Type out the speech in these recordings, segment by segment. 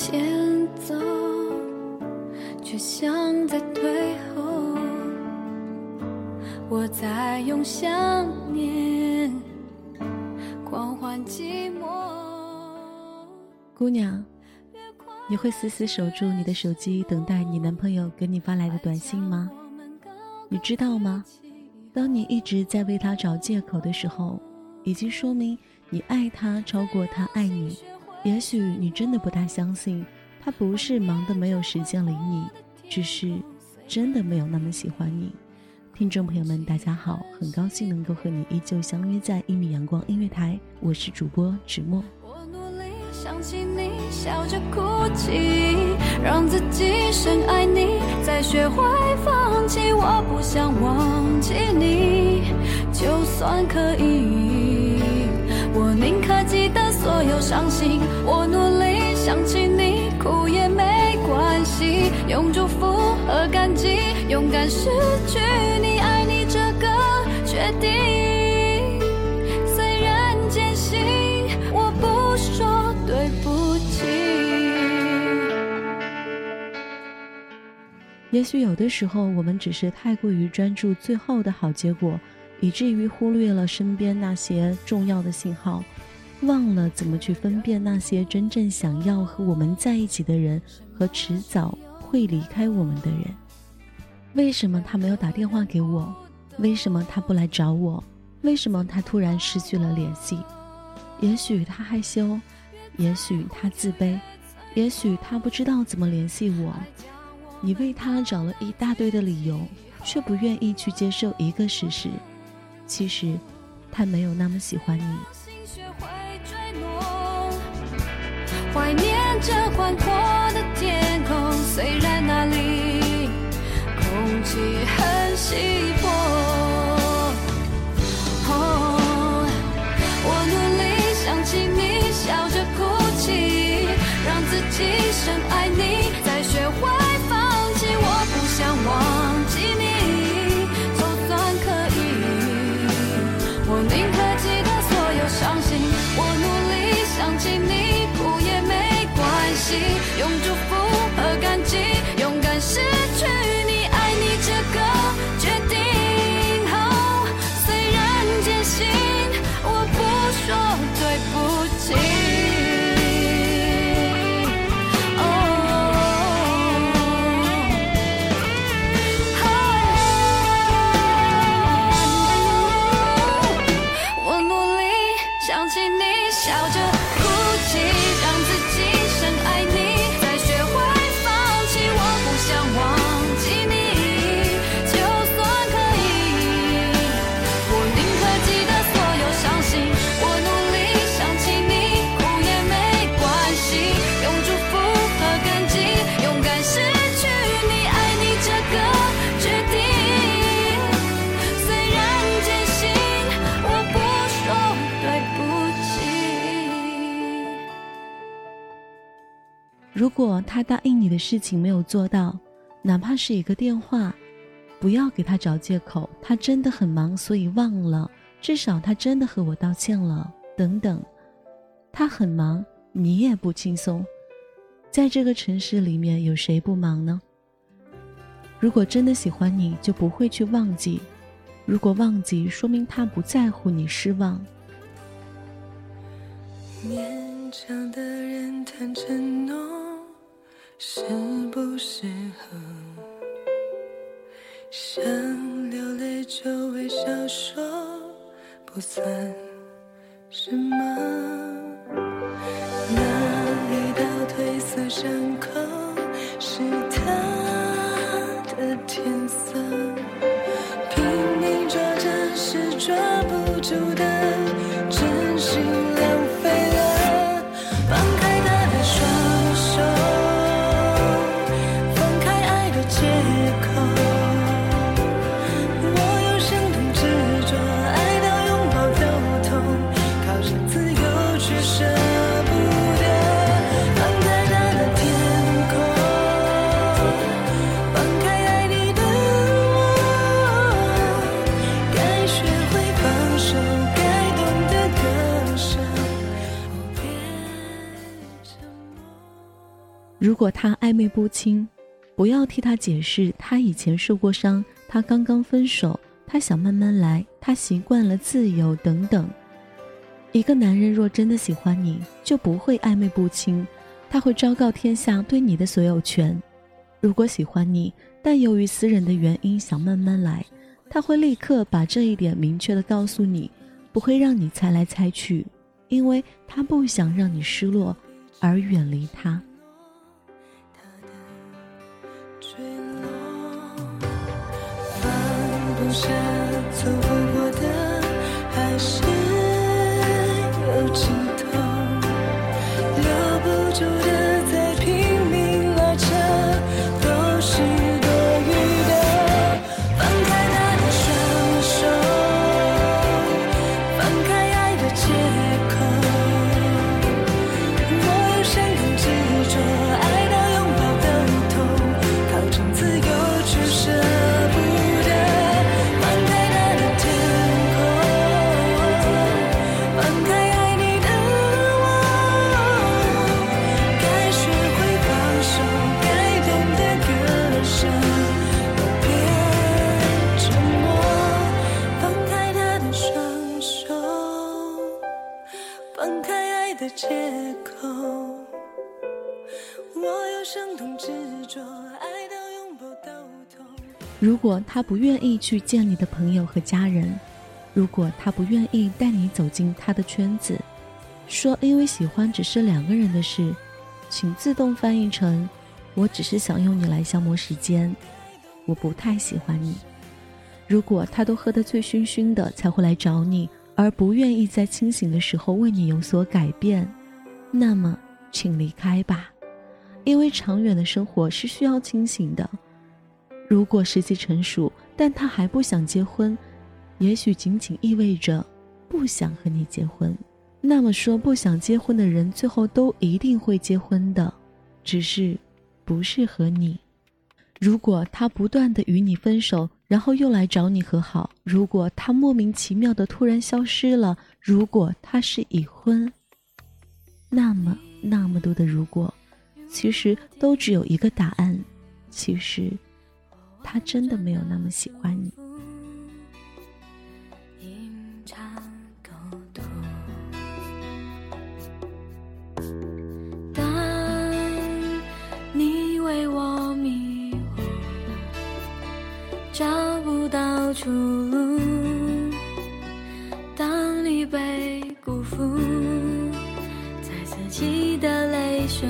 前走，却像在退后。我在用想念狂欢寂寞。姑娘，你会死死守住你的手机，等待你男朋友给你发来的短信吗？你知道吗？当你一直在为他找借口的时候，已经说明你爱他超过他爱你。也许你真的不太相信，他不是忙得没有时间理你，只是真的没有那么喜欢你。听众朋友们，大家好，很高兴能够和你依旧相约在一米阳光音乐台，我是主播芷墨。我努力想起你，笑着哭泣，让自己深爱你，再学会放弃。我不想忘记你，就算可以，伤心。我努力想起你，哭也没关系，用祝福和感激，勇敢失去你，爱你这个决定。虽然艰辛，我不说对不起。也许有的时候，我们只是太过于专注最后的好结果，以至于忽略了身边那些重要的信号，忘了怎么去分辨那些真正想要和我们在一起的人和迟早会离开我们的人。为什么他没有打电话给我？为什么他不来找我？为什么他突然失去了联系？也许他害羞，也许他自卑，也许他不知道怎么联系我。你为他找了一大堆的理由，却不愿意去接受一个事实：其实他没有那么喜欢你。怀念着宽阔的天空，虽然那里空气很稀薄。哦，我努力想起你，笑着哭泣，让自己深爱你，用祝福如果他答应你的事情没有做到，哪怕是一个电话，不要给他找借口，他真的很忙，所以忘了。至少他真的和我道歉了。等等，他很忙，你也不轻松。在这个城市里面，有谁不忙呢？如果真的喜欢你，就不会去忘记；如果忘记，说明他不在乎你，失望。勉强的人谈承诺，适不适合？想流泪就微笑说，不算什么。那一道褪色伤口，是他的天色。如果他暧昧不清，不要替他解释，他以前受过伤，他刚刚分手，他想慢慢来，他习惯了自由等等。一个男人若真的喜欢你，就不会暧昧不清，他会昭告天下对你的所有权。如果喜欢你，但由于私人的原因想慢慢来，他会立刻把这一点明确的告诉你，不会让你猜来猜去，因为他不想让你失落而远离他。下，走不过的，还是如果他不愿意去见你的朋友和家人，如果他不愿意带你走进他的圈子，说因为喜欢只是两个人的事，请自动翻译成“我只是想用你来消磨时间，我不太喜欢你”。如果他都喝得醉醺醺的才会来找你，而不愿意在清醒的时候为你有所改变，那么请离开吧，因为长远的生活是需要清醒的。如果时机成熟，但他还不想结婚，也许仅仅意味着不想和你结婚。那么说，不想结婚的人最后都一定会结婚的，只是不适合你。如果他不断的与你分手，然后又来找你和好；如果他莫名其妙的突然消失了；如果他是已婚，那么那么多的如果，其实都只有一个答案：其实他真的没有那么喜欢你。当你为我迷惑，找不到出路；当你被辜负，在自己的泪水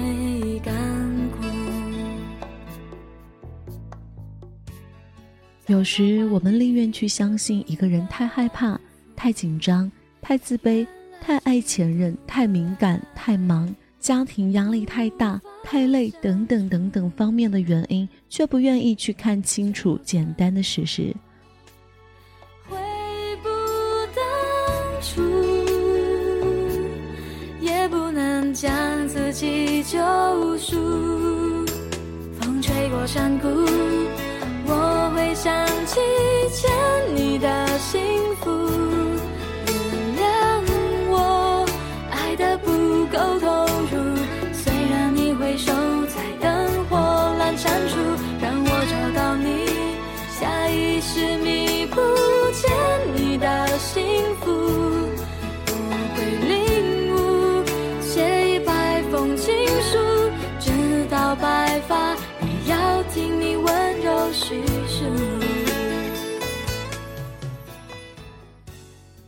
有时我们宁愿去相信一个人太害怕、太紧张、太自卑、太爱前任、太敏感、太忙、家庭压力太大、太累等等等等方面的原因，却不愿意去看清楚简单的事实。回不当初，也不能将自己救赎。风吹过山谷，想起牵你的心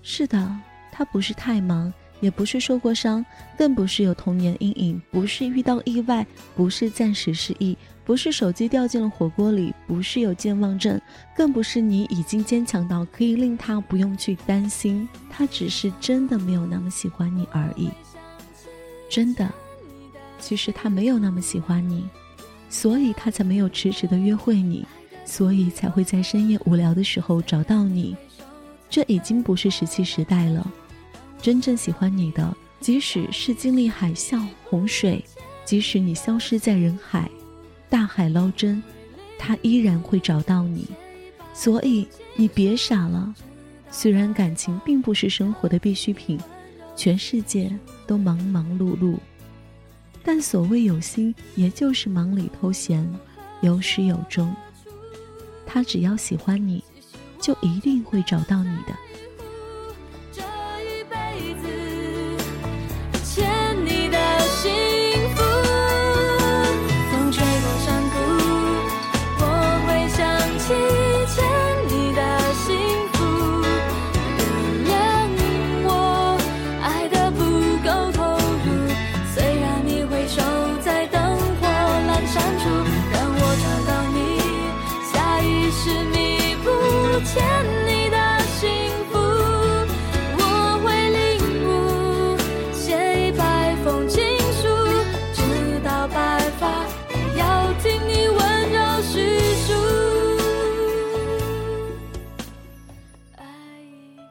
是的，他不是太忙，也不是受过伤，更不是有童年阴影，不是遇到意外，不是暂时失忆，不是手机掉进了火锅里，不是有健忘症，更不是你已经坚强到可以令他不用去担心，他只是真的没有那么喜欢你而已。真的，其实他没有那么喜欢你，所以他才没有迟迟的约会你，所以才会在深夜无聊的时候找到你。这已经不是石器时代了，真正喜欢你的，即使是经历海啸、洪水，即使你消失在人海，大海捞针，他依然会找到你。所以你别傻了，虽然感情并不是生活的必需品，全世界都忙忙碌碌，但所谓有心，也就是忙里偷闲，有始有终。他只要喜欢你。就一定会找到你的。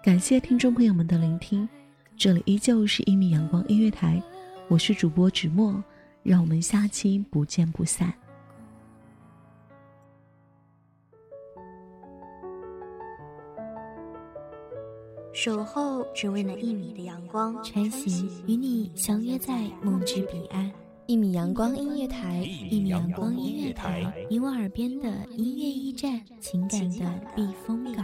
感谢听众朋友们的聆听，这里依旧是一米阳光音乐台，我是主播芷墨，让我们下期不见不散。守候只为那一米的阳光，穿行与你相约在梦之彼岸。一米阳光音乐台，一米阳光音乐台，你我耳边的音乐驿站，情感的避风港。